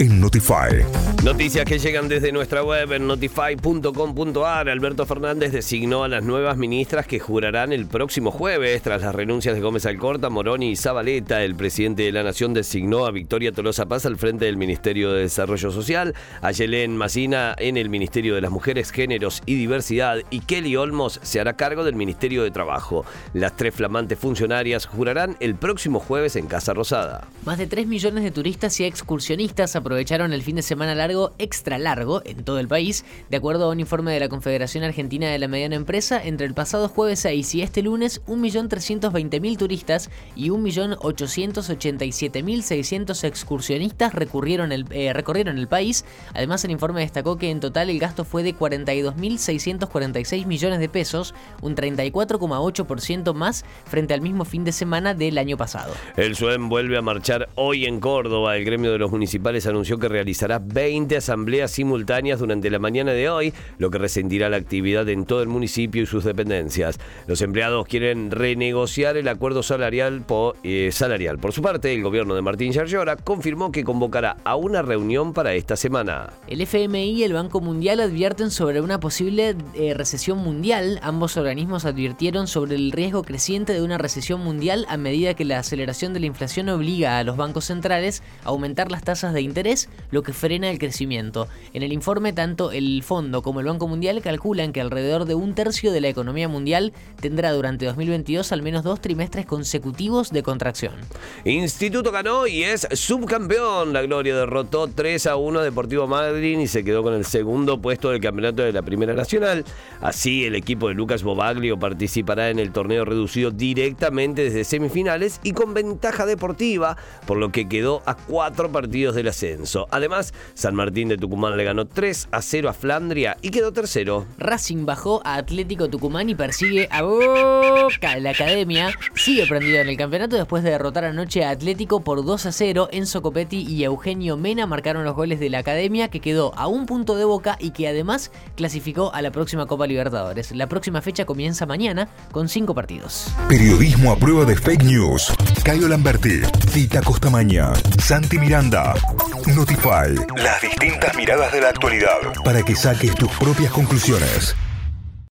en Notify. Noticias que llegan desde nuestra web en notify.com.ar. Alberto Fernández designó a las nuevas ministras que jurarán el próximo jueves tras las renuncias de Gómez Alcorta, Moroni y Zabaleta. El presidente de la Nación designó a Victoria Tolosa Paz al frente del Ministerio de Desarrollo Social, a Yelén Macina en el Ministerio de las Mujeres, Géneros y Diversidad y Kelly Olmos se hará cargo del Ministerio de Trabajo. Las tres flamantes funcionarias jurarán el próximo jueves en Casa Rosada. Más de 3 millones de turistas y excursionistas aprovecharon el fin de semana largo extra largo en todo el país, de acuerdo a un informe de la Confederación Argentina de la Mediana Empresa, entre el pasado jueves 6 y este lunes 1.320.000 turistas y 1.887.600 excursionistas recurrieron el, eh, recorrieron el país. Además, el informe destacó que en total el gasto fue de 42.646 millones de pesos, un 34,8% más frente al mismo fin de semana del año pasado. El SUEM vuelve a marchar hoy en Córdoba. El gremio de los municipales anunció que realizará 20 asambleas simultáneas durante la mañana de hoy, lo que resentirá la actividad en todo el municipio y sus dependencias. Los empleados quieren renegociar el acuerdo salarial por, eh, salarial. por su parte, el gobierno de Martín Yarlora confirmó que convocará a una reunión para esta semana. El FMI y el Banco Mundial advierten sobre una posible eh, recesión mundial. Ambos organismos advirtieron sobre el riesgo creciente de una recesión mundial a medida que la aceleración de la inflación obliga a los bancos centrales a aumentar las tasas de interés lo que frena el crecimiento. En el informe, tanto el Fondo como el Banco Mundial calculan que alrededor de un tercio de la economía mundial tendrá durante 2022 al menos dos trimestres consecutivos de contracción. Instituto ganó y es subcampeón. La Gloria derrotó 3 a 1 a Deportivo Madrid y se quedó con el segundo puesto del campeonato de la Primera Nacional. Así, el equipo de Lucas Bobaglio participará en el torneo reducido directamente desde semifinales y con ventaja deportiva, por lo que quedó a cuatro partidos del ascenso. Además, San Martín de Tucumán le ganó 3 a 0 a Flandria y quedó tercero. Racing bajó a Atlético Tucumán y persigue a Boca. La academia sigue prendido en el campeonato después de derrotar anoche a Atlético por 2 a 0. Enzo Copetti y Eugenio Mena marcaron los goles de la academia que quedó a un punto de Boca y que además clasificó a la próxima Copa Libertadores. La próxima fecha comienza mañana con 5 partidos. Periodismo a prueba de fake news. Cayo Lamberti, Tita Costamaña, Santi Miranda. Notify. Las distintas miradas de la actualidad. Para que saques tus propias conclusiones.